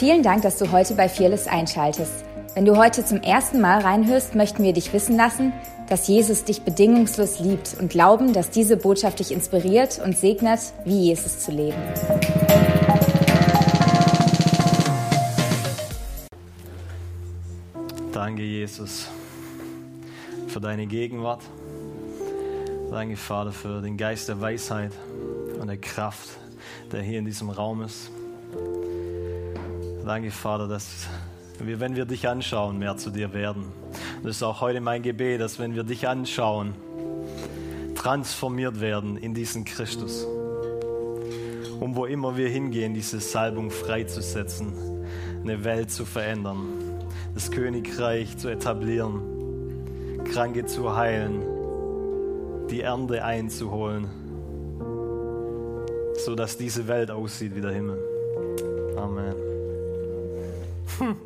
Vielen Dank, dass du heute bei Fearless einschaltest. Wenn du heute zum ersten Mal reinhörst, möchten wir dich wissen lassen, dass Jesus dich bedingungslos liebt und glauben, dass diese Botschaft dich inspiriert und segnet, wie Jesus zu leben. Danke, Jesus, für deine Gegenwart. Danke, Vater, für den Geist der Weisheit und der Kraft, der hier in diesem Raum ist. Danke, Vater, dass wir, wenn wir dich anschauen, mehr zu dir werden. Das ist auch heute mein Gebet, dass wenn wir dich anschauen, transformiert werden in diesen Christus. Um wo immer wir hingehen, diese Salbung freizusetzen, eine Welt zu verändern, das Königreich zu etablieren, Kranke zu heilen, die Ernte einzuholen, sodass diese Welt aussieht wie der Himmel. Amen. Hm.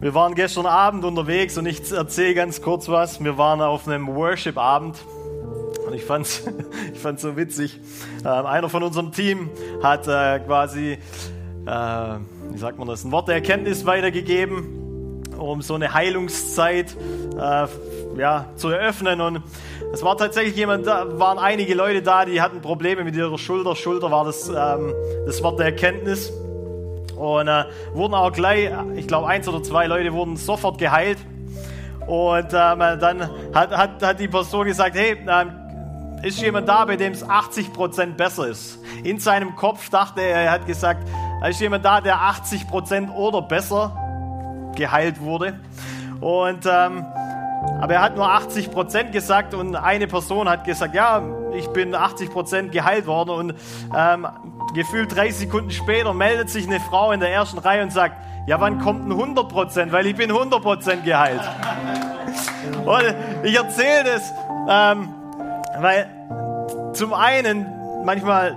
Wir waren gestern Abend unterwegs und ich erzähle ganz kurz was. Wir waren auf einem Worship-Abend und ich fand es ich fand's so witzig. Äh, einer von unserem Team hat äh, quasi, äh, wie sagt man das, ein Wort der Erkenntnis weitergegeben, um so eine Heilungszeit äh, ja, zu eröffnen. Und es war tatsächlich jemand, da waren einige Leute da, die hatten Probleme mit ihrer Schulter. Schulter war das, ähm, das Wort der Erkenntnis. Und äh, wurden auch gleich, ich glaube, eins oder zwei Leute wurden sofort geheilt. Und ähm, dann hat, hat, hat die Person gesagt, hey, ähm, ist jemand da, bei dem es 80% besser ist? In seinem Kopf dachte er, er hat gesagt, ist jemand da, der 80% oder besser geheilt wurde. Und ähm, aber er hat nur 80% gesagt und eine Person hat gesagt, ja, ich bin 80% geheilt worden und ähm, gefühlt drei Sekunden später meldet sich eine Frau in der ersten Reihe und sagt, ja, wann kommt ein 100 Weil ich bin 100% geheilt. und ich erzähle das, ähm, weil zum einen manchmal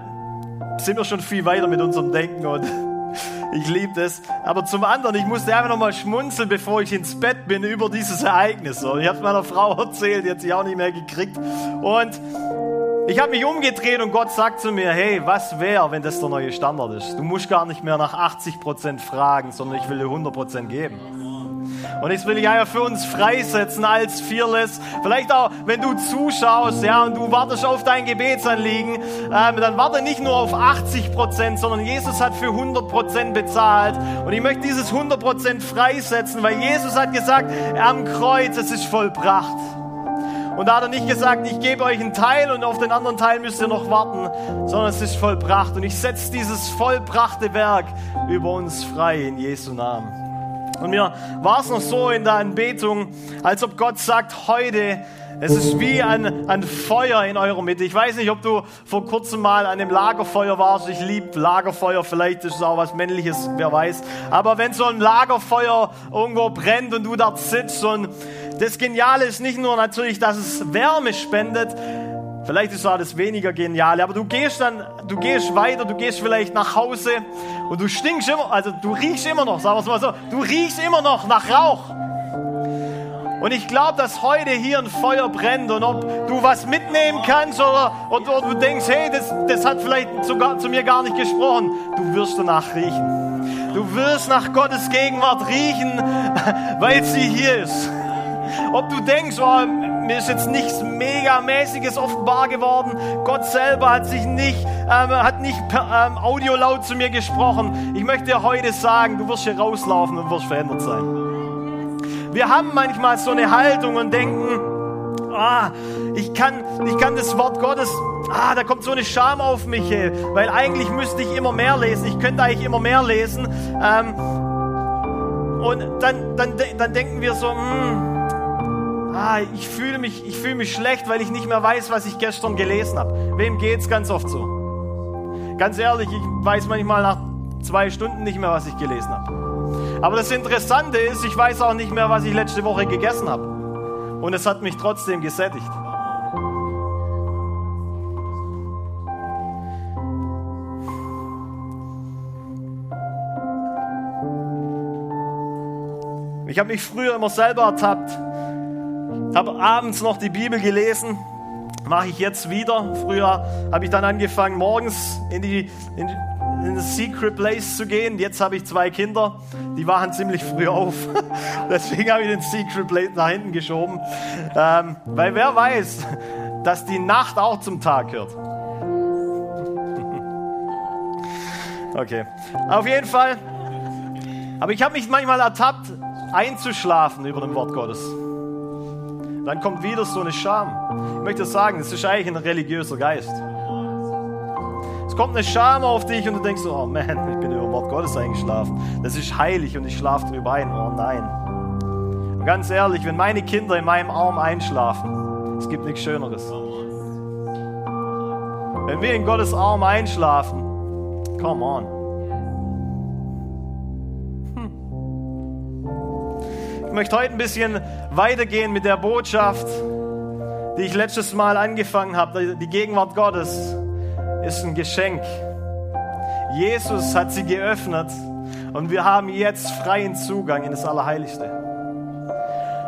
sind wir schon viel weiter mit unserem Denken und ich liebe das. Aber zum anderen, ich musste einfach nochmal schmunzeln, bevor ich ins Bett bin, über dieses Ereignis. Und ich habe es meiner Frau erzählt, die hat sich auch nicht mehr gekriegt. Und ich habe mich umgedreht und Gott sagt zu mir, hey, was wäre, wenn das der neue Standard ist? Du musst gar nicht mehr nach 80% fragen, sondern ich will dir 100% geben. Und das will ich einfach für uns freisetzen als Fearless. Vielleicht auch, wenn du zuschaust, ja, und du wartest auf dein Gebetsanliegen, ähm, dann warte nicht nur auf 80 Prozent, sondern Jesus hat für 100 Prozent bezahlt. Und ich möchte dieses 100 Prozent freisetzen, weil Jesus hat gesagt, am Kreuz, es ist vollbracht. Und da hat er nicht gesagt, ich gebe euch einen Teil und auf den anderen Teil müsst ihr noch warten, sondern es ist vollbracht. Und ich setze dieses vollbrachte Werk über uns frei in Jesu Namen. Und mir war es noch so in der Anbetung, als ob Gott sagt, heute, es ist wie ein, ein Feuer in eurer Mitte. Ich weiß nicht, ob du vor kurzem mal an dem Lagerfeuer warst. Ich liebe Lagerfeuer, vielleicht ist es auch was Männliches, wer weiß. Aber wenn so ein Lagerfeuer irgendwo brennt und du dort sitzt und das Geniale ist nicht nur natürlich, dass es Wärme spendet, Vielleicht ist auch das weniger genial, aber du gehst dann, du gehst weiter, du gehst vielleicht nach Hause und du stinkst immer, also du riechst immer noch, sagen wir es mal so, du riechst immer noch nach Rauch. Und ich glaube, dass heute hier ein Feuer brennt und ob du was mitnehmen kannst oder, oder, oder du denkst, hey, das, das hat vielleicht sogar zu mir gar nicht gesprochen, du wirst danach riechen. Du wirst nach Gottes Gegenwart riechen, weil sie hier ist. Ob du denkst, oh, mir ist jetzt nichts Megamäßiges offenbar geworden. Gott selber hat sich nicht, ähm, hat nicht per ähm, Audio laut zu mir gesprochen. Ich möchte dir heute sagen, du wirst hier rauslaufen und wirst verändert sein. Wir haben manchmal so eine Haltung und denken, ah, ich kann, ich kann das Wort Gottes, ah, da kommt so eine Scham auf mich, ey, weil eigentlich müsste ich immer mehr lesen. Ich könnte eigentlich immer mehr lesen. Ähm, und dann, dann, dann denken wir so, mh, hm, ah, ich fühle mich, ich fühle mich schlecht, weil ich nicht mehr weiß, was ich gestern gelesen habe. Wem geht's ganz oft so? Ganz ehrlich, ich weiß manchmal nach zwei Stunden nicht mehr, was ich gelesen habe. Aber das Interessante ist, ich weiß auch nicht mehr, was ich letzte Woche gegessen habe. Und es hat mich trotzdem gesättigt. Ich habe mich früher immer selber ertappt, habe abends noch die Bibel gelesen mache ich jetzt wieder. Früher habe ich dann angefangen, morgens in die, in, in das Secret Place zu gehen. Jetzt habe ich zwei Kinder, die wachen ziemlich früh auf. Deswegen habe ich den Secret Place nach hinten geschoben. Ähm, weil wer weiß, dass die Nacht auch zum Tag gehört. Okay. Auf jeden Fall. Aber ich habe mich manchmal ertappt, einzuschlafen über dem Wort Gottes. Dann kommt wieder so eine Scham. Ich möchte sagen, das ist eigentlich ein religiöser Geist. Es kommt eine Scham auf dich und du denkst so, oh man, ich bin über Wort Gottes eingeschlafen. Das ist heilig und ich schlafe drüber ein. Oh nein. Und ganz ehrlich, wenn meine Kinder in meinem Arm einschlafen, es gibt nichts Schöneres. Wenn wir in Gottes Arm einschlafen, Come on. Möchte heute ein bisschen weitergehen mit der Botschaft, die ich letztes Mal angefangen habe. Die Gegenwart Gottes ist ein Geschenk. Jesus hat sie geöffnet und wir haben jetzt freien Zugang in das Allerheiligste.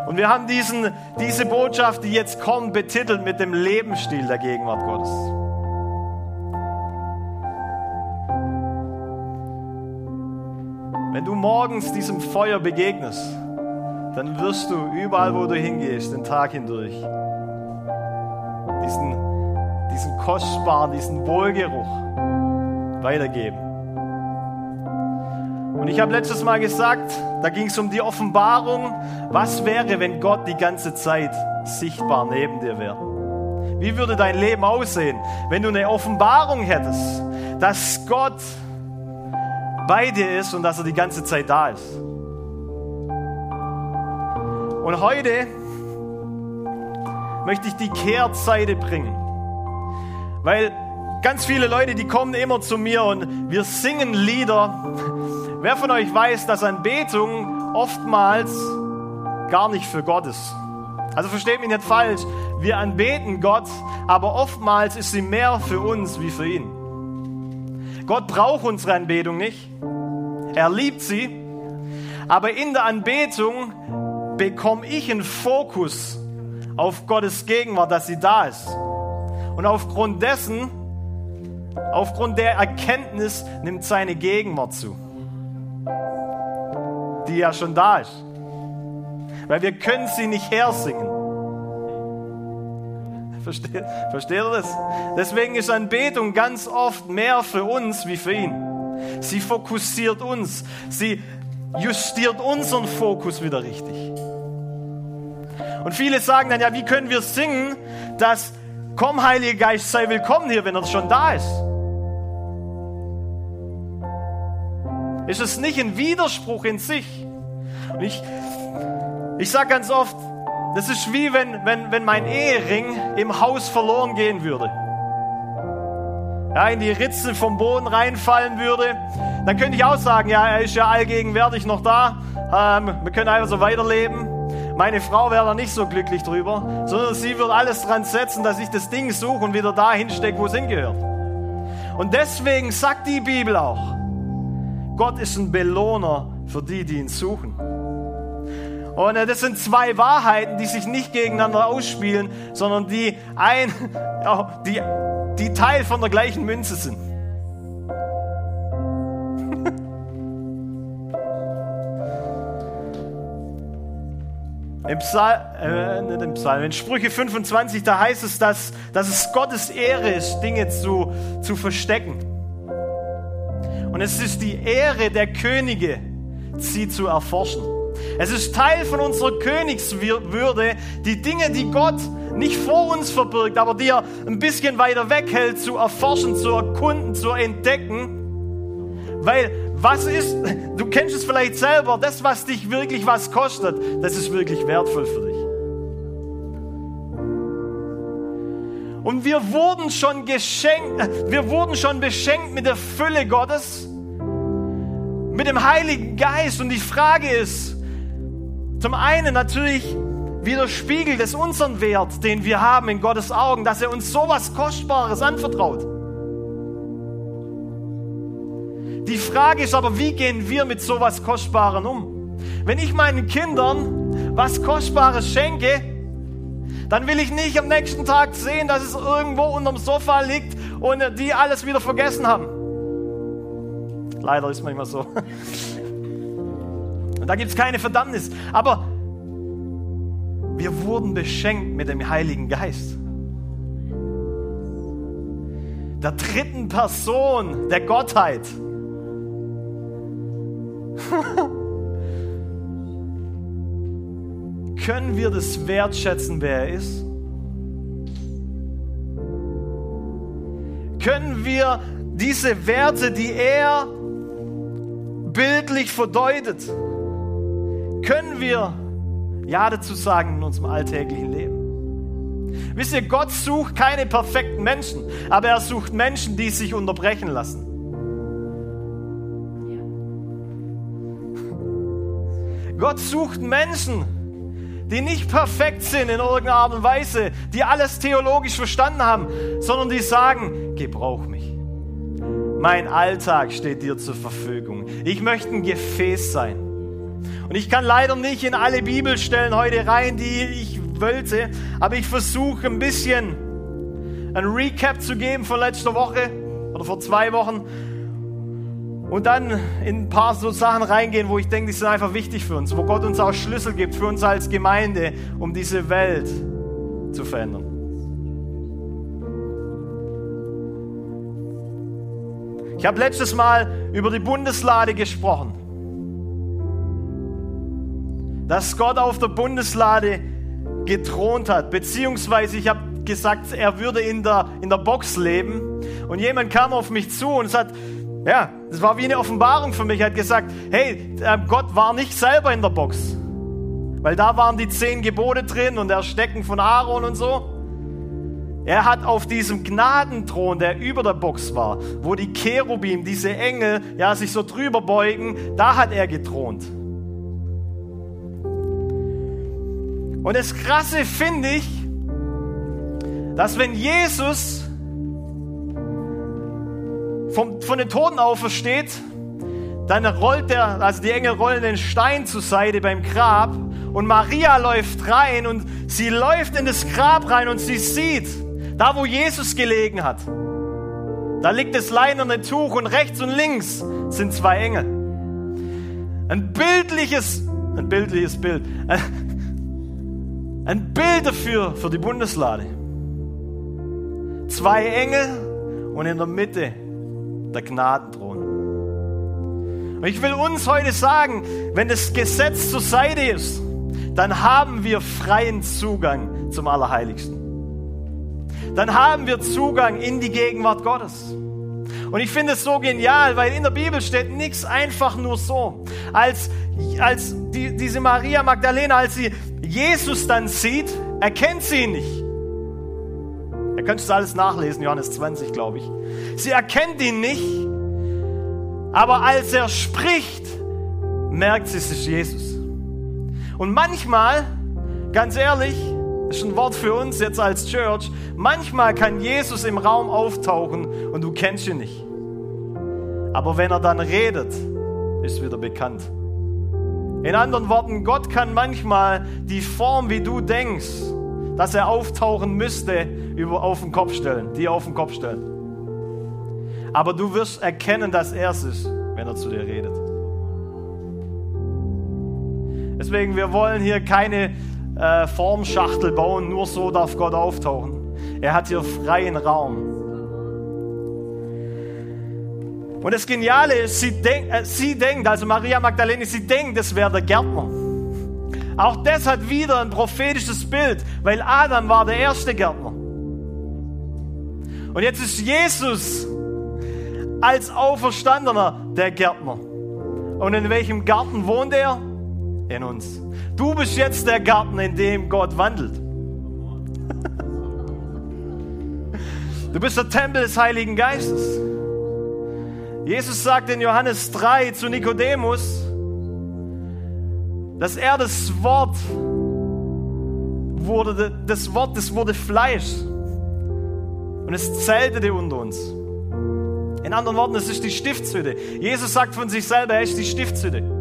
Und wir haben diesen, diese Botschaft, die jetzt kommt, betitelt mit dem Lebensstil der Gegenwart Gottes. Wenn du morgens diesem Feuer begegnest, dann wirst du überall, wo du hingehst, den Tag hindurch, diesen, diesen kostbaren, diesen Wohlgeruch weitergeben. Und ich habe letztes Mal gesagt, da ging es um die Offenbarung, was wäre, wenn Gott die ganze Zeit sichtbar neben dir wäre. Wie würde dein Leben aussehen, wenn du eine Offenbarung hättest, dass Gott bei dir ist und dass er die ganze Zeit da ist. Und heute möchte ich die Kehrtseite bringen. Weil ganz viele Leute, die kommen immer zu mir und wir singen Lieder. Wer von euch weiß, dass Anbetung oftmals gar nicht für Gott ist? Also versteht mich nicht falsch, wir anbeten Gott, aber oftmals ist sie mehr für uns wie für ihn. Gott braucht unsere Anbetung nicht. Er liebt sie. Aber in der Anbetung bekomme ich einen Fokus auf Gottes Gegenwart, dass sie da ist. Und aufgrund dessen, aufgrund der Erkenntnis, nimmt seine Gegenwart zu. Die ja schon da ist. Weil wir können sie nicht hersingen. Versteht, versteht ihr das? Deswegen ist Anbetung ganz oft mehr für uns wie für ihn. Sie fokussiert uns. Sie justiert unseren Fokus wieder richtig. Und viele sagen dann, ja, wie können wir singen, dass komm, Heiliger Geist, sei willkommen hier, wenn er schon da ist? Ist es nicht ein Widerspruch in sich? Und ich, ich sage ganz oft, das ist wie wenn, wenn, wenn mein Ehering im Haus verloren gehen würde ja, in die Ritze vom Boden reinfallen würde, dann könnte ich auch sagen, ja, er ist ja allgegenwärtig noch da. Ähm, wir können einfach so weiterleben. Meine Frau wäre da nicht so glücklich drüber, sondern sie wird alles dran setzen, dass ich das Ding suche und wieder dahin stecke, wo es hingehört. Und deswegen sagt die Bibel auch, Gott ist ein Belohner für die, die ihn suchen. Und äh, das sind zwei Wahrheiten, die sich nicht gegeneinander ausspielen, sondern die ein, die die Teil von der gleichen Münze sind. Im Psalm, äh, nicht im Psalm, in Sprüche 25, da heißt es, dass, dass es Gottes Ehre ist, Dinge zu, zu verstecken. Und es ist die Ehre der Könige, sie zu erforschen. Es ist Teil von unserer Königswürde, die Dinge, die Gott nicht vor uns verbirgt, aber die er ein bisschen weiter weghält, zu erforschen, zu erkunden, zu entdecken. Weil was ist, du kennst es vielleicht selber, das, was dich wirklich was kostet, das ist wirklich wertvoll für dich. Und wir wurden schon geschenkt, wir wurden schon beschenkt mit der Fülle Gottes, mit dem Heiligen Geist. Und die Frage ist, zum einen natürlich, widerspiegelt es unseren Wert, den wir haben in Gottes Augen, dass er uns so was Kostbares anvertraut. Die Frage ist aber, wie gehen wir mit so was Kostbarem um? Wenn ich meinen Kindern was Kostbares schenke, dann will ich nicht am nächsten Tag sehen, dass es irgendwo unterm Sofa liegt und die alles wieder vergessen haben. Leider ist manchmal so. Und da gibt es keine Verdammnis. Aber wir wurden beschenkt mit dem Heiligen Geist. Der dritten Person der Gottheit. Können wir das wertschätzen, wer er ist? Können wir diese Werte, die er bildlich verdeutet, können wir Ja dazu sagen in unserem alltäglichen Leben. Wisst ihr, Gott sucht keine perfekten Menschen, aber er sucht Menschen, die sich unterbrechen lassen. Gott sucht Menschen, die nicht perfekt sind in irgendeiner Art und Weise, die alles theologisch verstanden haben, sondern die sagen, gebrauch mich. Mein Alltag steht dir zur Verfügung. Ich möchte ein Gefäß sein. Und ich kann leider nicht in alle Bibelstellen heute rein, die ich wollte, aber ich versuche ein bisschen ein Recap zu geben von letzter Woche oder vor zwei Wochen und dann in ein paar so Sachen reingehen, wo ich denke, die sind einfach wichtig für uns, wo Gott uns auch Schlüssel gibt für uns als Gemeinde, um diese Welt zu verändern. Ich habe letztes Mal über die Bundeslade gesprochen. Dass Gott auf der Bundeslade gethront hat, beziehungsweise ich habe gesagt, er würde in der, in der Box leben. Und jemand kam auf mich zu und sagt, ja, das war wie eine Offenbarung für mich. Er hat gesagt, hey, äh, Gott war nicht selber in der Box. Weil da waren die zehn Gebote drin und der Stecken von Aaron und so. Er hat auf diesem Gnadenthron, der über der Box war, wo die Cherubim, diese Engel, ja, sich so drüber beugen, da hat er gethront. Und das Krasse finde ich, dass wenn Jesus vom, von den Toten aufersteht, dann rollt der, also die Engel rollen den Stein zur Seite beim Grab und Maria läuft rein und sie läuft in das Grab rein und sie sieht, da wo Jesus gelegen hat, da liegt das leinerne Tuch und rechts und links sind zwei Engel. Ein bildliches, ein bildliches Bild, ein Bild dafür, für die Bundeslade. Zwei Engel und in der Mitte der Gnadenthron. Und ich will uns heute sagen, wenn das Gesetz zur Seite ist, dann haben wir freien Zugang zum Allerheiligsten. Dann haben wir Zugang in die Gegenwart Gottes. Und ich finde es so genial, weil in der Bibel steht nichts einfach nur so. Als, als die, diese Maria Magdalena, als sie Jesus dann sieht, erkennt sie ihn nicht. Ihr könnt es alles nachlesen, Johannes 20, glaube ich. Sie erkennt ihn nicht, aber als er spricht, merkt sie, es ist Jesus. Und manchmal, ganz ehrlich, das ist ein Wort für uns jetzt als Church, manchmal kann Jesus im Raum auftauchen und du kennst ihn nicht. Aber wenn er dann redet, ist wieder bekannt. In anderen Worten, Gott kann manchmal die Form, wie du denkst, dass er auftauchen müsste, über, auf den Kopf stellen, die auf den Kopf stellen. Aber du wirst erkennen, dass er es ist, wenn er zu dir redet. Deswegen, wir wollen hier keine äh, Formschachtel bauen, nur so darf Gott auftauchen. Er hat hier freien Raum. Und das Geniale ist, sie, denk, äh, sie denkt, also Maria Magdalene, sie denkt, es wäre der Gärtner. Auch das hat wieder ein prophetisches Bild, weil Adam war der erste Gärtner. Und jetzt ist Jesus als Auferstandener der Gärtner. Und in welchem Garten wohnt er? In uns. Du bist jetzt der Garten, in dem Gott wandelt. Du bist der Tempel des Heiligen Geistes. Jesus sagt in Johannes 3 zu Nikodemus, dass er das Wort wurde, das Wort, das wurde Fleisch und es zeltete unter uns. In anderen Worten, es ist die Stiftshütte. Jesus sagt von sich selber, er ist die Stiftshütte.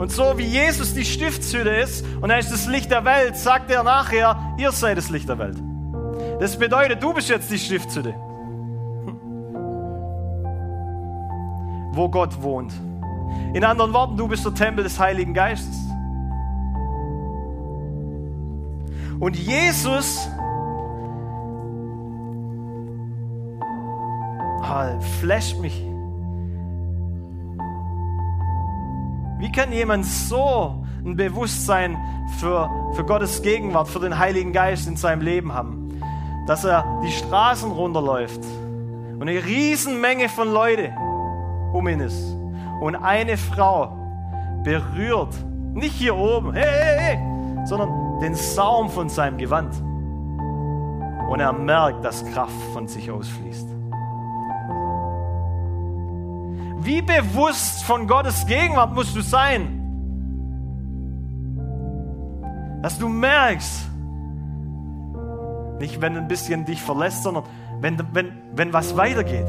Und so wie Jesus die Stiftshütte ist und er ist das Licht der Welt, sagt er nachher, ihr seid das Licht der Welt. Das bedeutet, du bist jetzt die Stiftshütte. Wo Gott wohnt. In anderen Worten, du bist der Tempel des Heiligen Geistes. Und Jesus oh, flasht mich. Wie kann jemand so ein Bewusstsein für, für Gottes Gegenwart, für den Heiligen Geist in seinem Leben haben, dass er die Straßen runterläuft und eine Riesenmenge von Leuten um ihn ist und eine Frau berührt, nicht hier oben, hey, hey, hey, sondern den Saum von seinem Gewand. Und er merkt, dass Kraft von sich ausfließt. Wie bewusst von Gottes Gegenwart musst du sein, dass du merkst, nicht wenn ein bisschen dich verlässt, sondern wenn, wenn, wenn was weitergeht.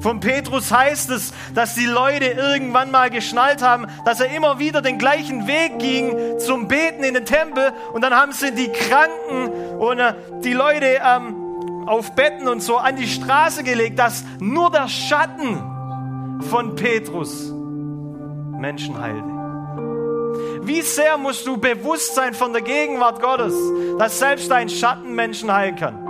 Von Petrus heißt es, dass die Leute irgendwann mal geschnallt haben, dass er immer wieder den gleichen Weg ging zum Beten in den Tempel und dann haben sie die Kranken und die Leute ähm, auf Betten und so an die Straße gelegt, dass nur der Schatten von Petrus Menschen heilte. Wie sehr musst du bewusst sein von der Gegenwart Gottes, dass selbst dein Schatten Menschen heilen kann?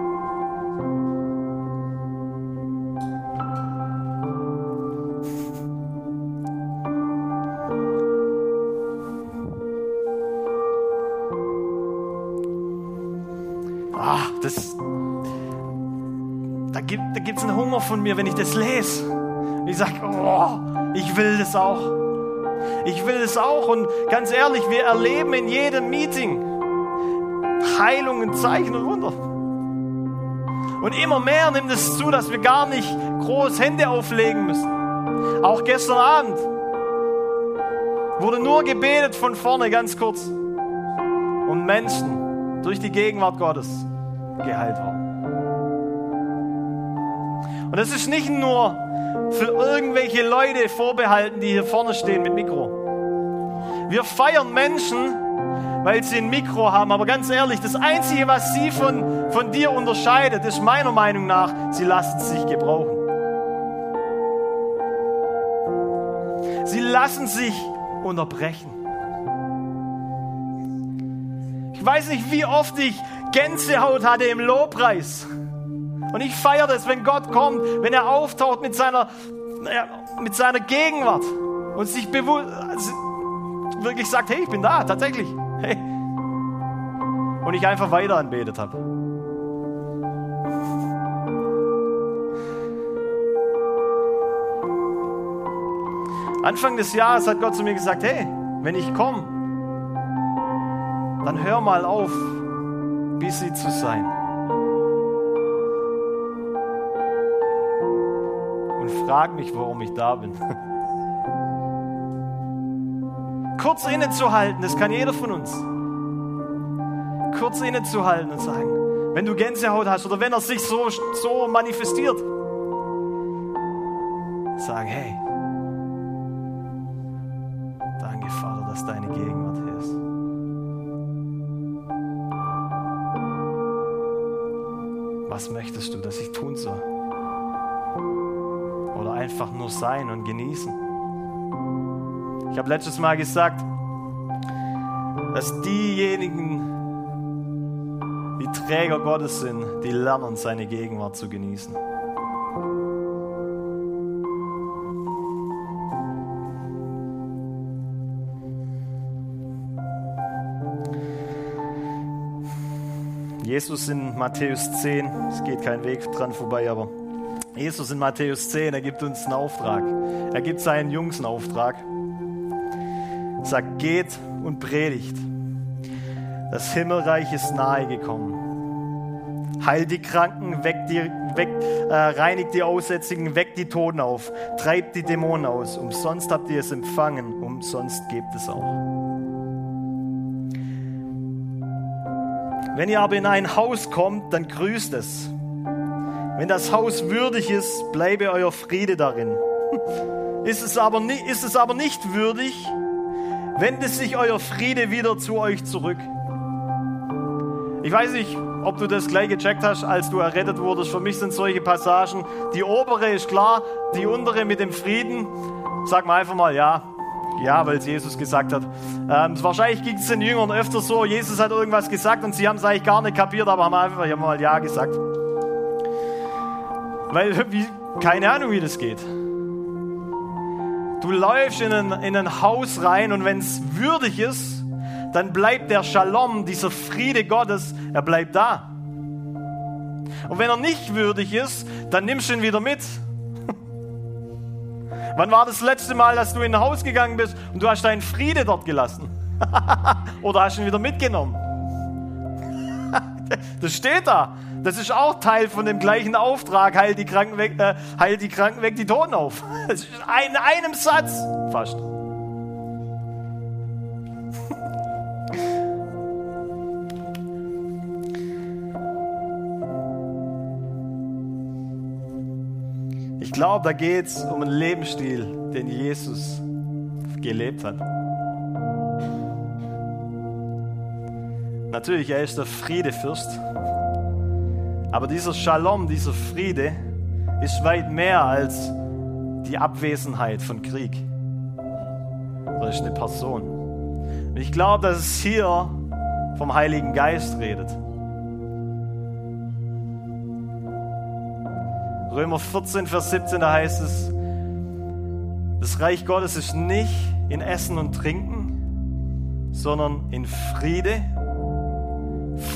Einen Hunger von mir, wenn ich das lese. Ich sage, oh, ich will das auch. Ich will das auch. Und ganz ehrlich, wir erleben in jedem Meeting Heilungen, Zeichen und Wunder. Und immer mehr nimmt es zu, dass wir gar nicht groß Hände auflegen müssen. Auch gestern Abend wurde nur gebetet von vorne ganz kurz. Und Menschen durch die Gegenwart Gottes geheilt worden. Und es ist nicht nur für irgendwelche Leute vorbehalten, die hier vorne stehen mit Mikro. Wir feiern Menschen, weil sie ein Mikro haben. Aber ganz ehrlich, das Einzige, was sie von, von dir unterscheidet, ist meiner Meinung nach, sie lassen sich gebrauchen. Sie lassen sich unterbrechen. Ich weiß nicht, wie oft ich Gänsehaut hatte im Lobpreis. Und ich feiere das, wenn Gott kommt, wenn er auftaucht mit seiner, mit seiner Gegenwart und sich bewusst, wirklich sagt, hey, ich bin da, tatsächlich. Hey. Und ich einfach weiter anbetet habe. Anfang des Jahres hat Gott zu mir gesagt, hey, wenn ich komme, dann hör mal auf, busy zu sein. Und frag mich, warum ich da bin. Kurz innezuhalten, das kann jeder von uns. Kurz innezuhalten und sagen, wenn du Gänsehaut hast oder wenn er sich so, so manifestiert, sagen, hey, danke Vater, dass deine Gegenwart hier ist. was möchtest du, dass ich tun soll? Oder einfach nur sein und genießen. Ich habe letztes Mal gesagt, dass diejenigen, die Träger Gottes sind, die lernen, seine Gegenwart zu genießen. Jesus in Matthäus 10, es geht kein Weg dran vorbei, aber Jesus in Matthäus 10, er gibt uns einen Auftrag. Er gibt seinen Jungs einen Auftrag. Er sagt, geht und predigt. Das Himmelreich ist nahe gekommen. Heilt die Kranken, weckt die, weckt, äh, reinigt die Aussätzigen, weckt die Toten auf, treibt die Dämonen aus. Umsonst habt ihr es empfangen, umsonst gebt es auch. Wenn ihr aber in ein Haus kommt, dann grüßt es. Wenn das Haus würdig ist, bleibe euer Friede darin. ist es aber, ist es aber nicht würdig, wendet sich euer Friede wieder zu euch zurück. Ich weiß nicht, ob du das gleich gecheckt hast, als du errettet wurdest. Für mich sind solche Passagen, die obere ist klar, die untere mit dem Frieden. Sag mal einfach mal ja. Ja, weil es Jesus gesagt hat. Ähm, wahrscheinlich ging es den Jüngern öfter so, Jesus hat irgendwas gesagt und sie haben es eigentlich gar nicht kapiert, aber haben einfach mal Ja gesagt. Weil, wie, keine Ahnung, wie das geht. Du läufst in ein, in ein Haus rein und wenn es würdig ist, dann bleibt der Shalom, dieser Friede Gottes, er bleibt da. Und wenn er nicht würdig ist, dann nimmst du ihn wieder mit. Wann war das letzte Mal, dass du in ein Haus gegangen bist und du hast deinen Friede dort gelassen? Oder hast du ihn wieder mitgenommen? das steht da. Das ist auch Teil von dem gleichen Auftrag. Heil die Kranken weg, äh, heil die Kranken weg, die Toten auf. Das ist in einem Satz fast. Ich glaube, da geht es um einen Lebensstil, den Jesus gelebt hat. Natürlich, er ist der Friedefürst. Aber dieser Shalom, dieser Friede ist weit mehr als die Abwesenheit von Krieg. Das ist eine Person. Und ich glaube, dass es hier vom Heiligen Geist redet. Römer 14, Vers 17, da heißt es, das Reich Gottes ist nicht in Essen und Trinken, sondern in Friede,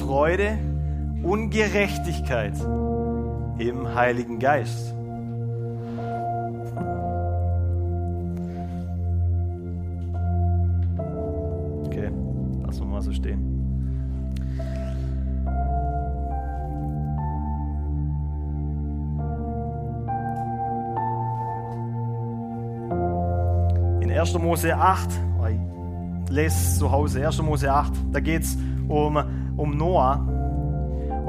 Freude und Gerechtigkeit im Heiligen Geist. Okay, lassen wir mal so stehen. In 1. Mose 8, ich lese es zu Hause, 1. Mose 8, da geht es um, um Noah.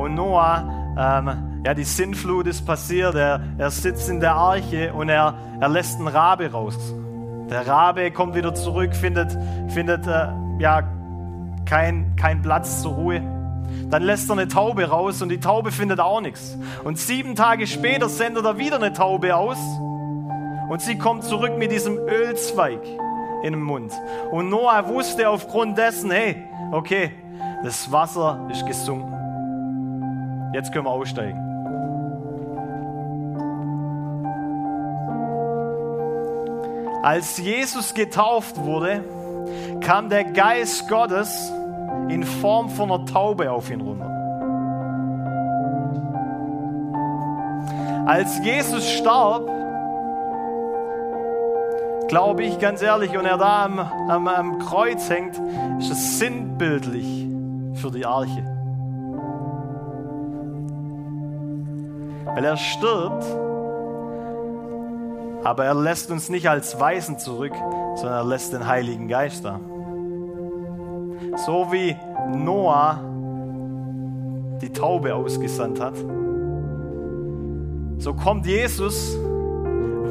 Und Noah, ähm, ja, die Sintflut ist passiert. Er, er sitzt in der Arche und er, er lässt einen Rabe raus. Der Rabe kommt wieder zurück, findet, findet äh, ja, kein, kein Platz zur Ruhe. Dann lässt er eine Taube raus und die Taube findet auch nichts. Und sieben Tage später sendet er wieder eine Taube aus und sie kommt zurück mit diesem Ölzweig in dem Mund. Und Noah wusste aufgrund dessen, hey, okay, das Wasser ist gesunken. Jetzt können wir aussteigen. Als Jesus getauft wurde, kam der Geist Gottes in Form von einer Taube auf ihn runter. Als Jesus starb, glaube ich ganz ehrlich, und er da am, am, am Kreuz hängt, ist es sinnbildlich für die Arche. Weil er stirbt, aber er lässt uns nicht als Weisen zurück, sondern er lässt den Heiligen Geist da. So wie Noah die Taube ausgesandt hat, so kommt Jesus,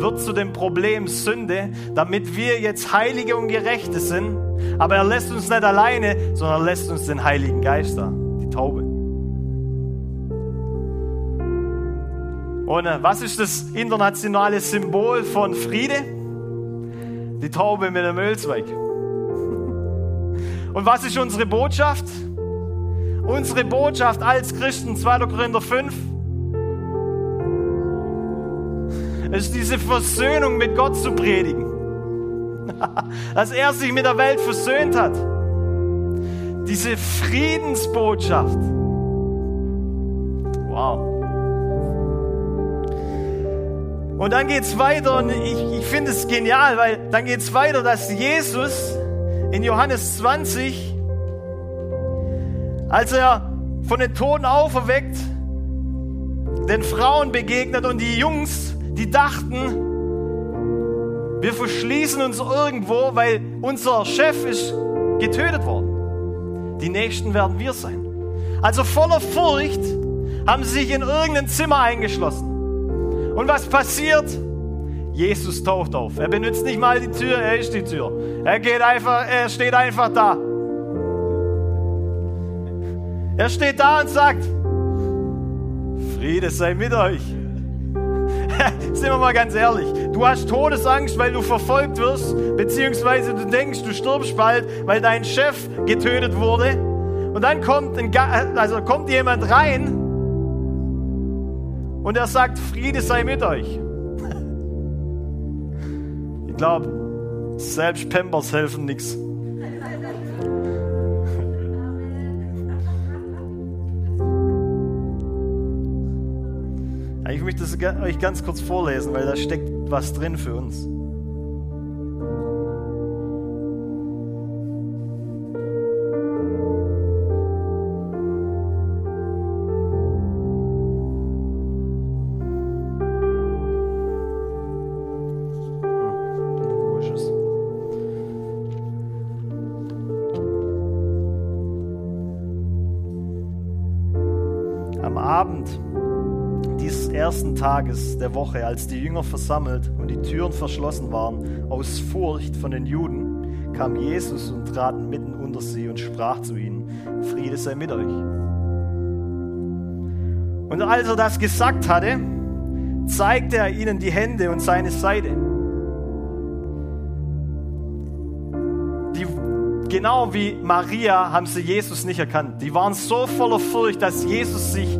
wird zu dem Problem Sünde, damit wir jetzt Heilige und Gerechte sind. Aber er lässt uns nicht alleine, sondern er lässt uns den Heiligen Geist da, die Taube. Und äh, was ist das internationale Symbol von Friede? Die Taube mit dem Ölzweig. Und was ist unsere Botschaft? Unsere Botschaft als Christen, 2. Korinther 5, ist diese Versöhnung mit Gott zu predigen. Dass er sich mit der Welt versöhnt hat. Diese Friedensbotschaft. Und dann geht es weiter und ich, ich finde es genial, weil dann geht es weiter, dass Jesus in Johannes 20, als er von den Toten auferweckt, den Frauen begegnet und die Jungs, die dachten, wir verschließen uns irgendwo, weil unser Chef ist getötet worden. Die Nächsten werden wir sein. Also voller Furcht haben sie sich in irgendein Zimmer eingeschlossen. Und was passiert? Jesus taucht auf. Er benutzt nicht mal die Tür, er ist die Tür. Er geht einfach, er steht einfach da. Er steht da und sagt, Friede sei mit euch. Sind wir mal ganz ehrlich. Du hast Todesangst, weil du verfolgt wirst, beziehungsweise du denkst, du stirbst bald, weil dein Chef getötet wurde. Und dann kommt, ein, also kommt jemand rein und er sagt, Friede sei mit euch. Ich glaube, selbst Pampers helfen nichts. Ich möchte es euch ganz kurz vorlesen, weil da steckt was drin für uns. Tages der Woche, als die Jünger versammelt und die Türen verschlossen waren, aus Furcht von den Juden, kam Jesus und trat mitten unter sie und sprach zu ihnen, Friede sei mit euch. Und als er das gesagt hatte, zeigte er ihnen die Hände und seine Seite. Die, genau wie Maria haben sie Jesus nicht erkannt. Die waren so voller Furcht, dass Jesus sich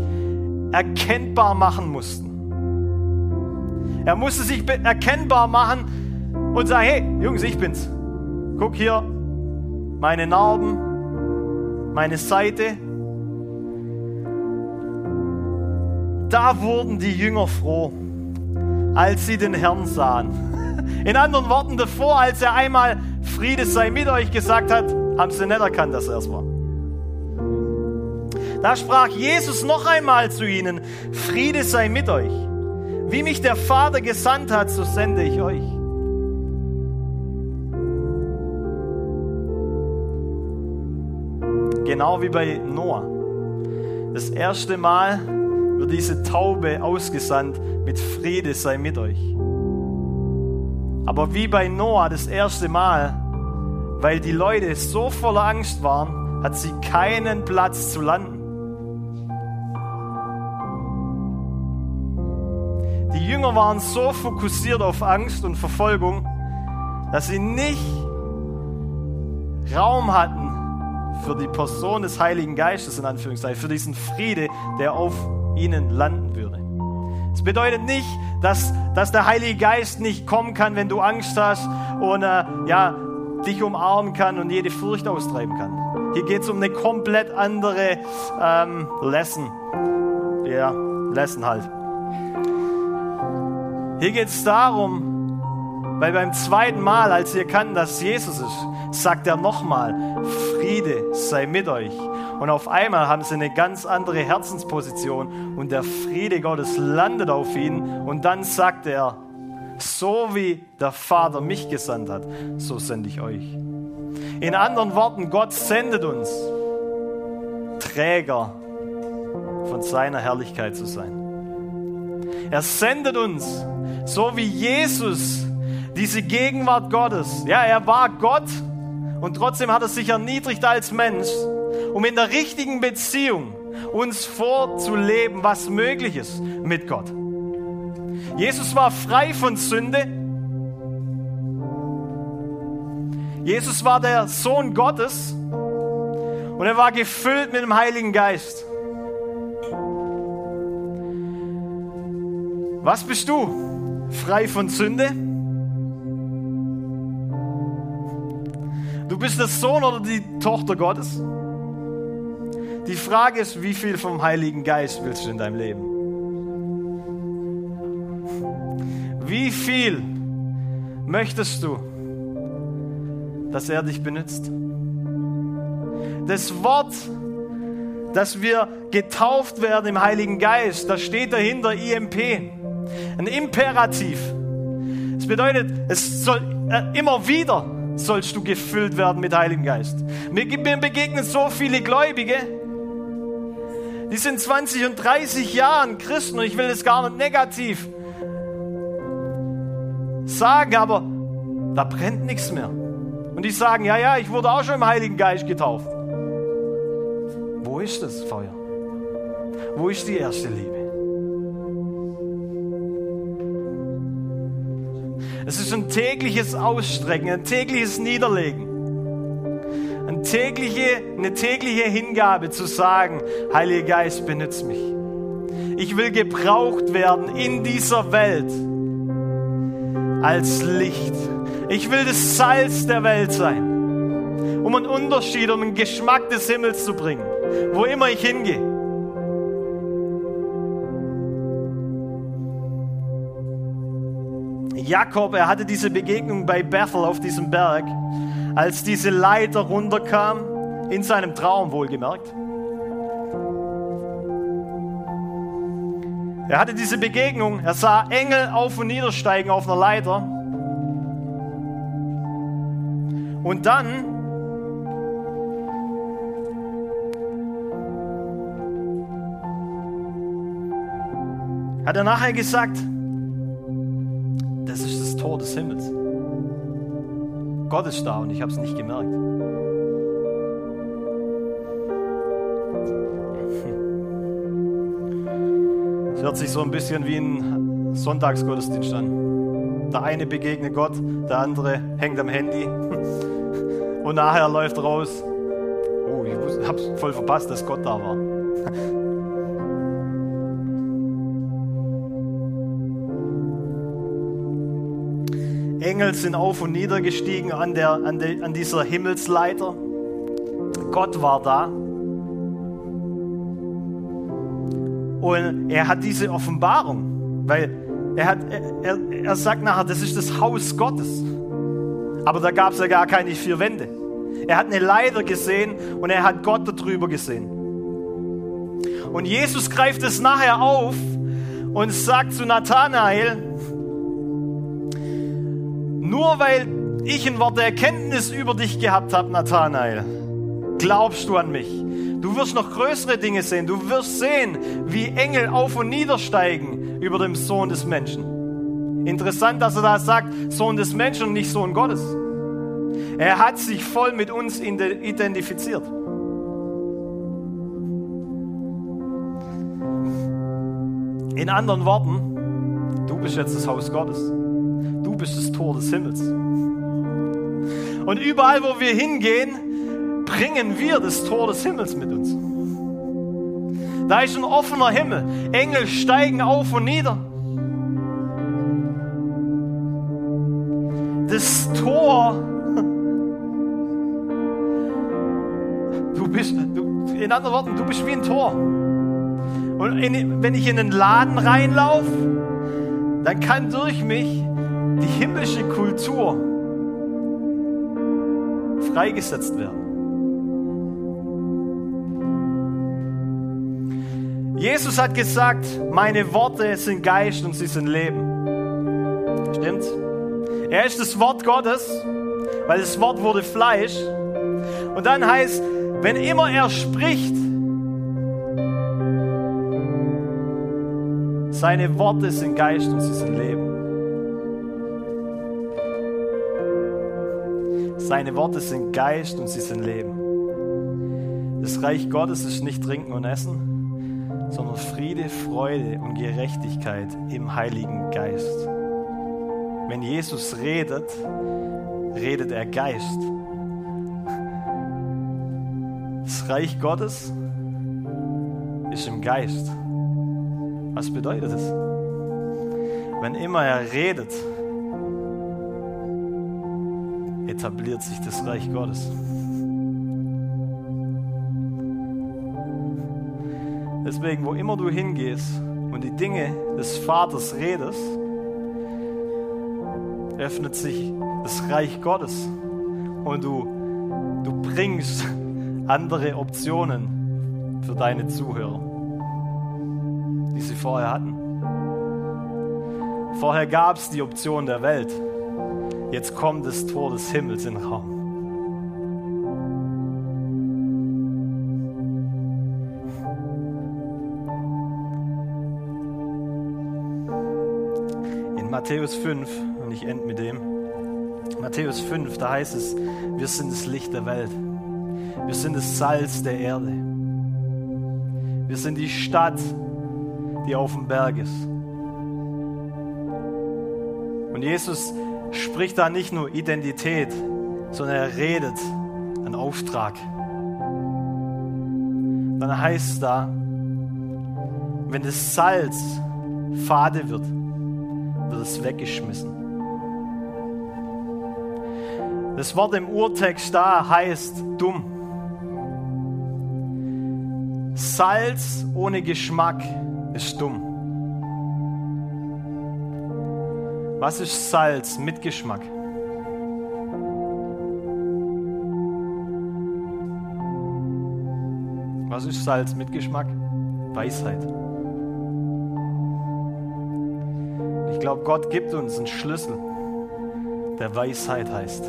erkennbar machen mussten. Er musste sich erkennbar machen und sagen, hey, Jungs, ich bin's. Guck hier, meine Narben, meine Seite. Da wurden die Jünger froh, als sie den Herrn sahen. In anderen Worten, davor, als er einmal Friede sei mit euch gesagt hat, haben sie nicht erkannt, dass er es war. Da sprach Jesus noch einmal zu ihnen, Friede sei mit euch. Wie mich der Vater gesandt hat, so sende ich euch. Genau wie bei Noah. Das erste Mal wird diese Taube ausgesandt mit Friede sei mit euch. Aber wie bei Noah das erste Mal, weil die Leute so voller Angst waren, hat sie keinen Platz zu landen. Jünger waren so fokussiert auf Angst und Verfolgung, dass sie nicht Raum hatten für die Person des Heiligen Geistes, in Anführungszeichen, für diesen Friede, der auf ihnen landen würde. Es bedeutet nicht, dass, dass der Heilige Geist nicht kommen kann, wenn du Angst hast und äh, ja, dich umarmen kann und jede Furcht austreiben kann. Hier geht es um eine komplett andere ähm, Lesson. Ja, Lesson halt. Hier geht es darum, weil beim zweiten Mal, als sie erkannten, dass Jesus ist, sagt er nochmal, Friede sei mit euch. Und auf einmal haben sie eine ganz andere Herzensposition und der Friede Gottes landet auf ihnen. Und dann sagt er, so wie der Vater mich gesandt hat, so sende ich euch. In anderen Worten, Gott sendet uns, Träger von seiner Herrlichkeit zu sein. Er sendet uns, so wie Jesus diese Gegenwart Gottes. Ja, er war Gott und trotzdem hat er sich erniedrigt als Mensch, um in der richtigen Beziehung uns vorzuleben, was möglich ist mit Gott. Jesus war frei von Sünde. Jesus war der Sohn Gottes und er war gefüllt mit dem Heiligen Geist. Was bist du? Frei von Sünde? Du bist der Sohn oder die Tochter Gottes? Die Frage ist, wie viel vom Heiligen Geist willst du in deinem Leben? Wie viel möchtest du, dass er dich benutzt? Das Wort, dass wir getauft werden im Heiligen Geist, da steht dahinter IMP. Ein Imperativ. Es bedeutet, es soll äh, immer wieder sollst du gefüllt werden mit Heiligen Geist. Mir, mir begegnen so viele Gläubige, die sind 20 und 30 Jahren Christen und ich will das gar nicht negativ sagen aber, da brennt nichts mehr. Und die sagen, ja, ja, ich wurde auch schon im Heiligen Geist getauft. Wo ist das Feuer? Wo ist die erste Liebe? Es ist ein tägliches Ausstrecken, ein tägliches Niederlegen. Eine tägliche, eine tägliche Hingabe zu sagen, Heiliger Geist, benütze mich. Ich will gebraucht werden in dieser Welt als Licht. Ich will das Salz der Welt sein, um einen Unterschied, um einen Geschmack des Himmels zu bringen, wo immer ich hingehe. Jakob, er hatte diese Begegnung bei Bethel auf diesem Berg, als diese Leiter runterkam, in seinem Traum wohlgemerkt. Er hatte diese Begegnung, er sah Engel auf und niedersteigen auf einer Leiter. Und dann hat er nachher gesagt, das ist das Tor des Himmels. Gott ist da und ich habe es nicht gemerkt. Es hört sich so ein bisschen wie ein Sonntagsgottesdienst an. Der eine begegnet Gott, der andere hängt am Handy und nachher läuft raus. Oh, ich habe voll verpasst, dass Gott da war. Engel sind auf und nieder gestiegen an, der, an, de, an dieser Himmelsleiter. Gott war da. Und er hat diese Offenbarung, weil er, hat, er, er sagt nachher, das ist das Haus Gottes. Aber da gab es ja gar keine vier Wände. Er hat eine Leiter gesehen und er hat Gott darüber gesehen. Und Jesus greift es nachher auf und sagt zu Nathanael, nur weil ich ein Wort der Erkenntnis über dich gehabt habe, Nathanael, glaubst du an mich. Du wirst noch größere Dinge sehen. Du wirst sehen, wie Engel auf und niedersteigen über dem Sohn des Menschen. Interessant, dass er da sagt, Sohn des Menschen und nicht Sohn Gottes. Er hat sich voll mit uns identifiziert. In anderen Worten, du bist jetzt das Haus Gottes bist das Tor des Himmels. Und überall, wo wir hingehen, bringen wir das Tor des Himmels mit uns. Da ist ein offener Himmel. Engel steigen auf und nieder. Das Tor. Du bist, du, in anderen Worten, du bist wie ein Tor. Und in, wenn ich in einen Laden reinlaufe, dann kann durch mich die himmlische Kultur freigesetzt werden. Jesus hat gesagt, meine Worte sind Geist und sie sind Leben. Stimmt's? Er ist das Wort Gottes, weil das Wort wurde Fleisch. Und dann heißt, wenn immer er spricht, seine Worte sind Geist und sie sind Leben. Seine Worte sind Geist und sie sind Leben. Das Reich Gottes ist nicht Trinken und Essen, sondern Friede, Freude und Gerechtigkeit im Heiligen Geist. Wenn Jesus redet, redet er Geist. Das Reich Gottes ist im Geist. Was bedeutet es? Wenn immer er redet, etabliert sich das Reich Gottes. Deswegen, wo immer du hingehst und die Dinge des Vaters redest, öffnet sich das Reich Gottes und du, du bringst andere Optionen für deine Zuhörer, die sie vorher hatten. Vorher gab es die Option der Welt. Jetzt kommt das Tor des Himmels in den Raum. In Matthäus 5, und ich ende mit dem. Matthäus 5, da heißt es, wir sind das Licht der Welt. Wir sind das Salz der Erde. Wir sind die Stadt, die auf dem Berg ist. Und Jesus spricht da nicht nur Identität, sondern er redet einen Auftrag. Dann heißt es da, wenn das Salz fade wird, wird es weggeschmissen. Das Wort im Urtext da heißt dumm. Salz ohne Geschmack ist dumm. Was ist Salz mit Geschmack? Was ist Salz mit Geschmack? Weisheit. Ich glaube, Gott gibt uns einen Schlüssel, der Weisheit heißt.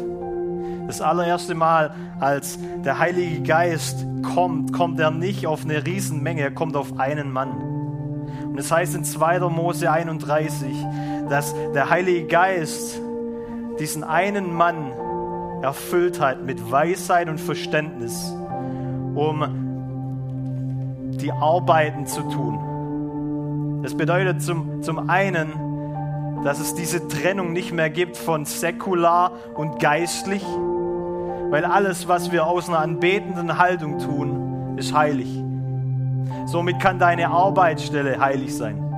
Das allererste Mal, als der Heilige Geist kommt, kommt er nicht auf eine Riesenmenge, er kommt auf einen Mann. Und es heißt in 2. Mose 31, dass der Heilige Geist diesen einen Mann erfüllt hat mit Weisheit und Verständnis, um die Arbeiten zu tun. Das bedeutet zum, zum einen, dass es diese Trennung nicht mehr gibt von säkular und geistlich, weil alles, was wir aus einer anbetenden Haltung tun, ist heilig. Somit kann deine Arbeitsstelle heilig sein.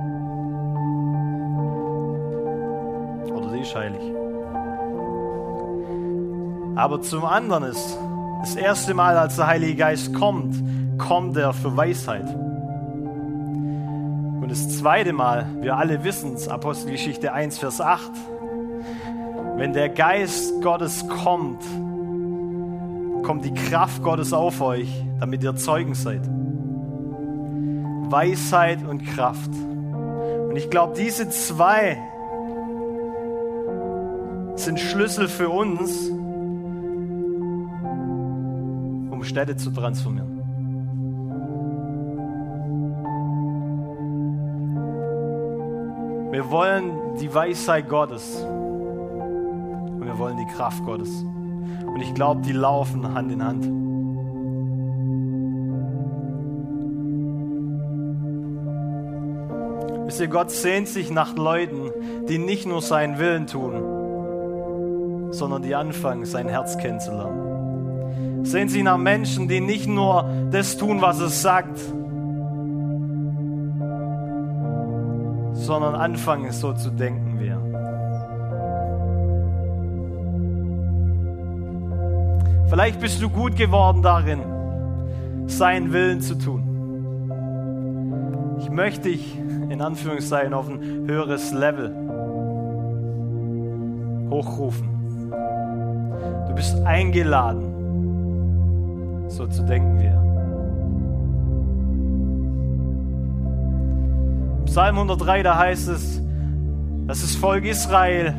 Ist heilig. Aber zum anderen ist, das erste Mal, als der Heilige Geist kommt, kommt er für Weisheit. Und das zweite Mal, wir alle wissen es, Apostelgeschichte 1, Vers 8, wenn der Geist Gottes kommt, kommt die Kraft Gottes auf euch, damit ihr Zeugen seid. Weisheit und Kraft. Und ich glaube, diese zwei sind Schlüssel für uns, um Städte zu transformieren. Wir wollen die Weisheit Gottes und wir wollen die Kraft Gottes. Und ich glaube, die laufen Hand in Hand. Wisst ihr, Gott sehnt sich nach Leuten, die nicht nur seinen Willen tun, sondern die anfangen, sein Herz kennenzulernen. Sehen Sie nach Menschen, die nicht nur das tun, was es sagt, sondern anfangen, so zu denken wie er. Vielleicht bist du gut geworden darin, seinen Willen zu tun. Ich möchte dich in Anführungszeichen auf ein höheres Level hochrufen. Du bist eingeladen, so zu denken wir. Psalm 103, da heißt es, dass das Volk Israel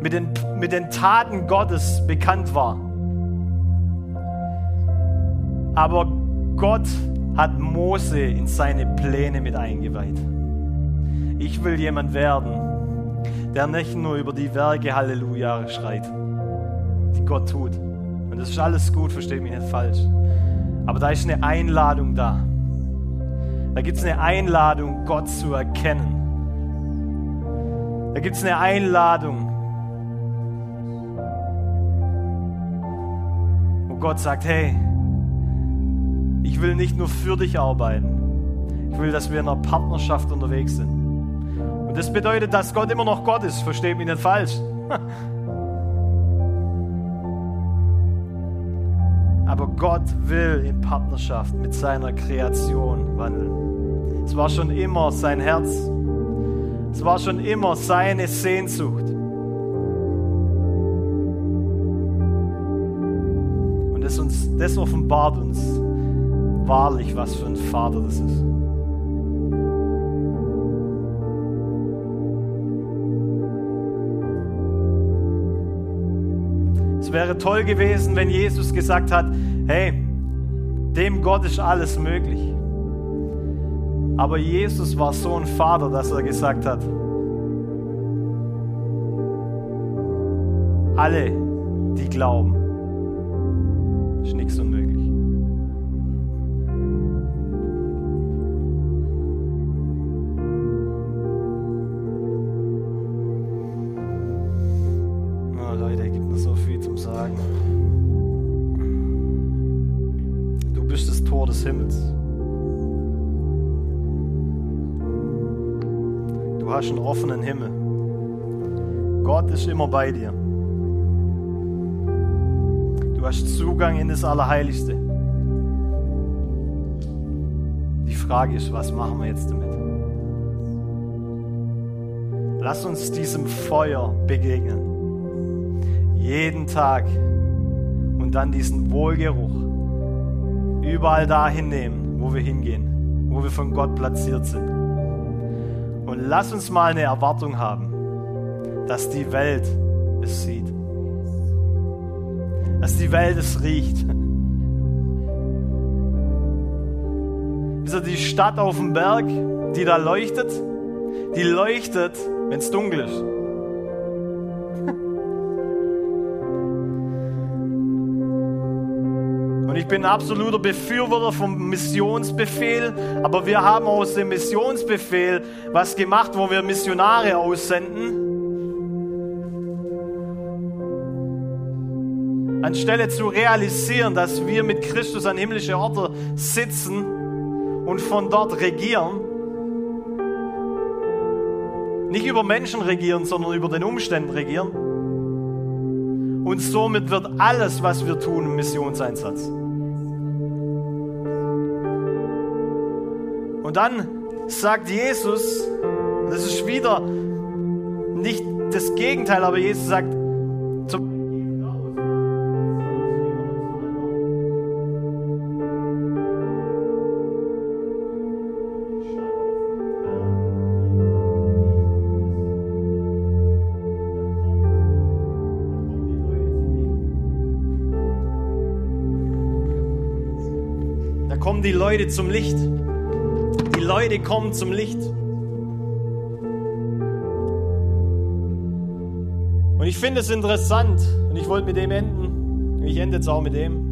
mit den, mit den Taten Gottes bekannt war. Aber Gott hat Mose in seine Pläne mit eingeweiht. Ich will jemand werden, der nicht nur über die Werke Halleluja schreit, die Gott tut. Und das ist alles gut, versteht mich nicht falsch. Aber da ist eine Einladung da. Da gibt es eine Einladung, Gott zu erkennen. Da gibt es eine Einladung, wo Gott sagt, hey, ich will nicht nur für dich arbeiten. Ich will, dass wir in einer Partnerschaft unterwegs sind. Das bedeutet, dass Gott immer noch Gott ist. Versteht mich nicht falsch. Aber Gott will in Partnerschaft mit seiner Kreation wandeln. Es war schon immer sein Herz. Es war schon immer seine Sehnsucht. Und das, uns, das offenbart uns wahrlich, was für ein Vater das ist. Es wäre toll gewesen, wenn Jesus gesagt hat, hey, dem Gott ist alles möglich. Aber Jesus war so ein Vater, dass er gesagt hat, alle, die glauben, ist nichts unmöglich. Hast einen offenen Himmel. Gott ist immer bei dir. Du hast Zugang in das Allerheiligste. Die Frage ist, was machen wir jetzt damit? Lass uns diesem Feuer begegnen. Jeden Tag. Und dann diesen Wohlgeruch überall dahin nehmen, wo wir hingehen, wo wir von Gott platziert sind. Lass uns mal eine Erwartung haben, dass die Welt es sieht. Dass die Welt es riecht. Ist die Stadt auf dem Berg, die da leuchtet? Die leuchtet, wenn es dunkel ist. Ich bin absoluter Befürworter vom Missionsbefehl, aber wir haben aus dem Missionsbefehl was gemacht, wo wir Missionare aussenden. Anstelle zu realisieren, dass wir mit Christus an himmlische Orte sitzen und von dort regieren, nicht über Menschen regieren, sondern über den Umständen regieren. Und somit wird alles, was wir tun, ein Missionseinsatz. Und dann sagt Jesus, das ist wieder nicht das Gegenteil, aber Jesus sagt, da kommen die Leute zum Licht. Leute kommen zum Licht. Und ich finde es interessant, und ich wollte mit dem enden, ich ende jetzt auch mit dem.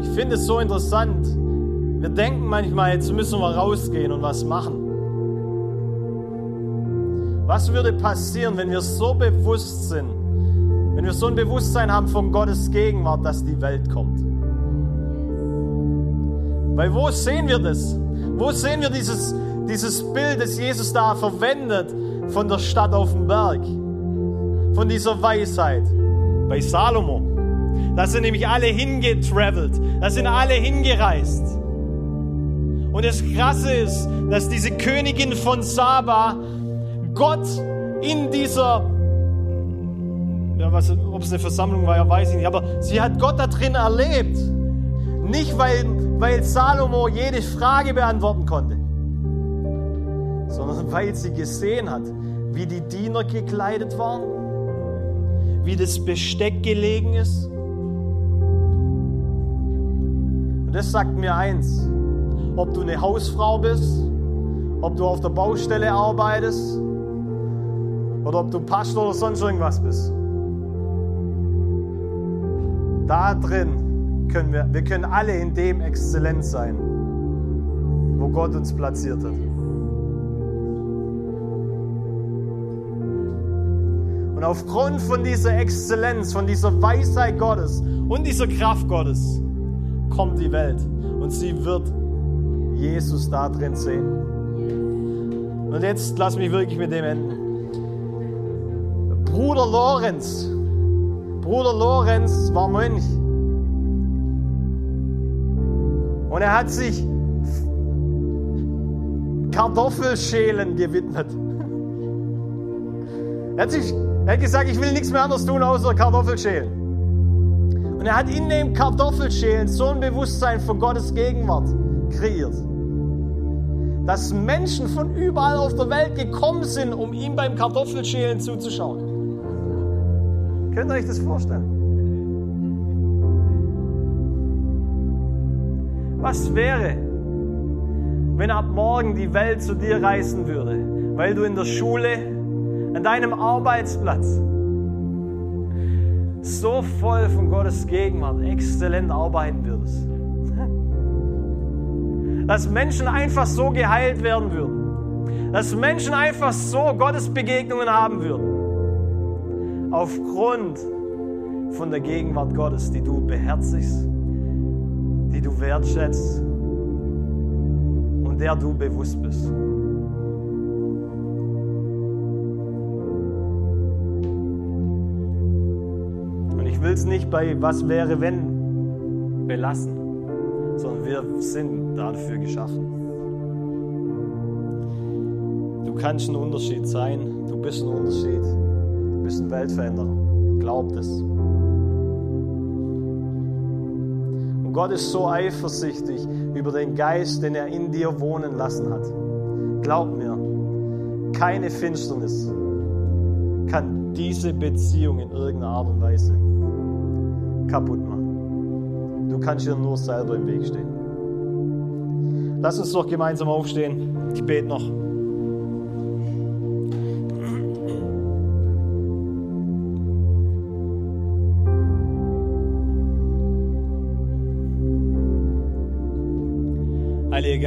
Ich finde es so interessant. Wir denken manchmal, jetzt müssen wir rausgehen und was machen. Was würde passieren, wenn wir so bewusst sind, wenn wir so ein Bewusstsein haben von Gottes Gegenwart, dass die Welt kommt? Weil wo sehen wir das? Wo sehen wir dieses, dieses Bild, das Jesus da verwendet von der Stadt auf dem Berg? Von dieser Weisheit? Bei Salomo. Da sind nämlich alle hingetravelt. Da sind alle hingereist. Und das Krasse ist, dass diese Königin von Saba Gott in dieser, ja, was, ob es eine Versammlung war, ja, weiß ich nicht, aber sie hat Gott da drin erlebt. Nicht, weil, weil Salomo jede Frage beantworten konnte, sondern weil sie gesehen hat, wie die Diener gekleidet waren, wie das Besteck gelegen ist. Und das sagt mir eins, ob du eine Hausfrau bist, ob du auf der Baustelle arbeitest oder ob du Pastor oder sonst irgendwas bist. Da drin können wir, wir können alle in dem exzellent sein, wo Gott uns platziert hat. Und aufgrund von dieser Exzellenz, von dieser Weisheit Gottes und dieser Kraft Gottes kommt die Welt und sie wird Jesus da drin sehen. Und jetzt lass mich wirklich mit dem enden. Bruder Lorenz, Bruder Lorenz war Mönch. Und er hat sich Kartoffelschälen gewidmet. Er hat, sich, er hat gesagt, ich will nichts mehr anderes tun außer Kartoffelschälen. Und er hat in dem Kartoffelschälen so ein Bewusstsein von Gottes Gegenwart kreiert, dass Menschen von überall auf der Welt gekommen sind, um ihm beim Kartoffelschälen zuzuschauen. Könnt ihr euch das vorstellen? Was wäre, wenn ab morgen die Welt zu dir reisen würde, weil du in der Schule, an deinem Arbeitsplatz, so voll von Gottes Gegenwart exzellent arbeiten würdest. Dass Menschen einfach so geheilt werden würden. Dass Menschen einfach so Gottes Begegnungen haben würden. Aufgrund von der Gegenwart Gottes, die du beherzigst, die du wertschätzt und der du bewusst bist. Und ich will es nicht bei was wäre, wenn belassen, sondern wir sind dafür geschaffen. Du kannst ein Unterschied sein, du bist ein Unterschied, du bist ein Weltveränderer. Glaubt es. Gott ist so eifersüchtig über den Geist, den er in dir wohnen lassen hat. Glaub mir, keine Finsternis kann diese Beziehung in irgendeiner Art und Weise kaputt machen. Du kannst dir nur selber im Weg stehen. Lass uns doch gemeinsam aufstehen. Ich bete noch.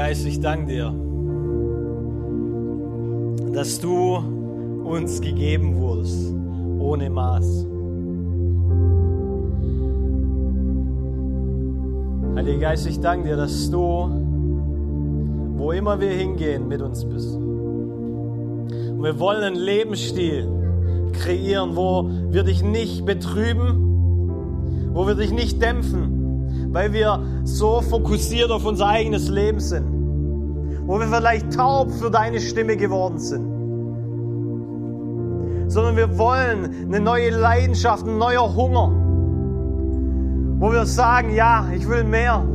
Geist, ich danke dir, dass du uns gegeben wurdest, ohne Maß. Heiliger Geist, ich danke dir, dass du, wo immer wir hingehen, mit uns bist. Und wir wollen einen Lebensstil kreieren, wo wir dich nicht betrüben, wo wir dich nicht dämpfen, weil wir so fokussiert auf unser eigenes Leben sind, wo wir vielleicht taub für deine Stimme geworden sind, sondern wir wollen eine neue Leidenschaft, ein neuer Hunger, wo wir sagen, ja, ich will mehr.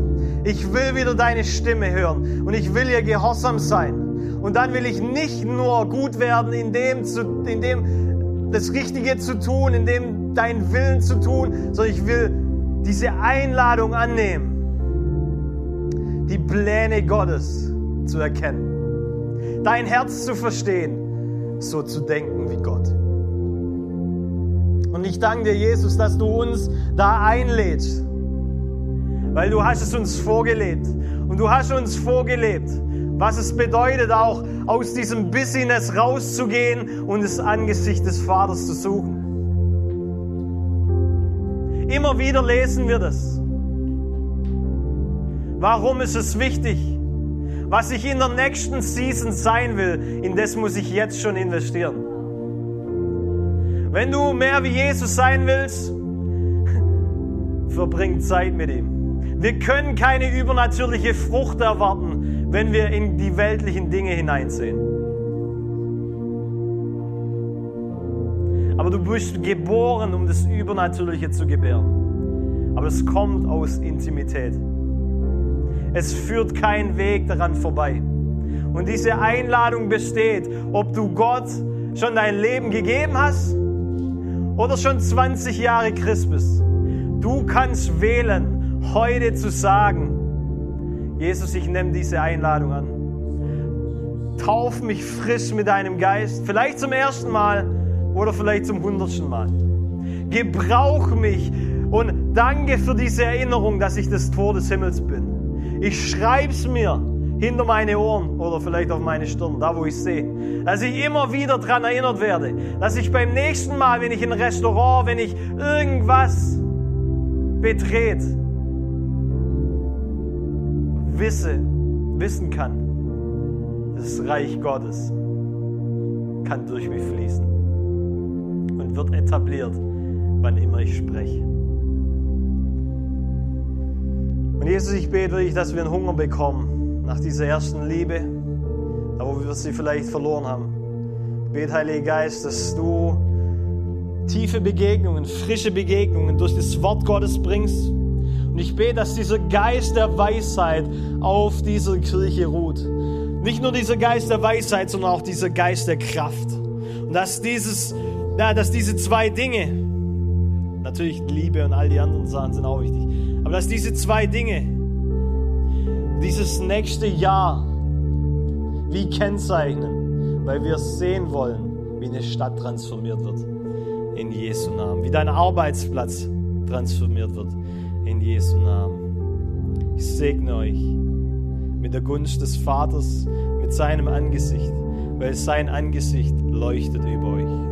Ich will wieder deine Stimme hören. Und ich will ihr gehorsam sein. Und dann will ich nicht nur gut werden, in dem, zu, in dem das Richtige zu tun, in dem deinen Willen zu tun, sondern ich will diese Einladung annehmen, die Pläne Gottes zu erkennen, dein Herz zu verstehen, so zu denken wie Gott. Und ich danke dir, Jesus, dass du uns da einlädst, weil du hast es uns vorgelebt und du hast uns vorgelebt, was es bedeutet, auch aus diesem Business rauszugehen und das Angesicht des Vaters zu suchen. Immer wieder lesen wir das. Warum ist es wichtig? Was ich in der nächsten Season sein will, in das muss ich jetzt schon investieren. Wenn du mehr wie Jesus sein willst, verbring Zeit mit ihm. Wir können keine übernatürliche Frucht erwarten, wenn wir in die weltlichen Dinge hineinsehen. Aber du bist geboren, um das Übernatürliche zu gebären. Aber es kommt aus Intimität. Es führt kein Weg daran vorbei. Und diese Einladung besteht, ob du Gott schon dein Leben gegeben hast oder schon 20 Jahre Christ bist. Du kannst wählen, heute zu sagen, Jesus, ich nehme diese Einladung an. Tauf mich frisch mit deinem Geist, vielleicht zum ersten Mal oder vielleicht zum hundertsten Mal. Gebrauch mich und danke für diese Erinnerung, dass ich das Tor des Himmels bin. Ich schreib's mir hinter meine Ohren oder vielleicht auf meine Stirn, da wo ich sehe. Dass ich immer wieder daran erinnert werde. Dass ich beim nächsten Mal, wenn ich in ein Restaurant, wenn ich irgendwas betrete, wisse, wissen kann, das Reich Gottes kann durch mich fließen und wird etabliert, wann immer ich spreche. Und Jesus, ich bete wirklich, dass wir einen Hunger bekommen nach dieser ersten Liebe, da wo wir sie vielleicht verloren haben. Ich bete, Heiliger Geist, dass du tiefe Begegnungen, frische Begegnungen durch das Wort Gottes bringst. Und ich bete, dass dieser Geist der Weisheit auf dieser Kirche ruht. Nicht nur dieser Geist der Weisheit, sondern auch dieser Geist der Kraft. Und dass dieses ja, dass diese zwei Dinge, natürlich Liebe und all die anderen Sachen sind auch wichtig, aber dass diese zwei Dinge dieses nächste Jahr wie kennzeichnen, weil wir sehen wollen, wie eine Stadt transformiert wird. in Jesu Namen. Wie dein Arbeitsplatz transformiert wird in Jesu Namen. Ich segne euch mit der Gunst des Vaters, mit seinem Angesicht, weil sein Angesicht leuchtet über euch.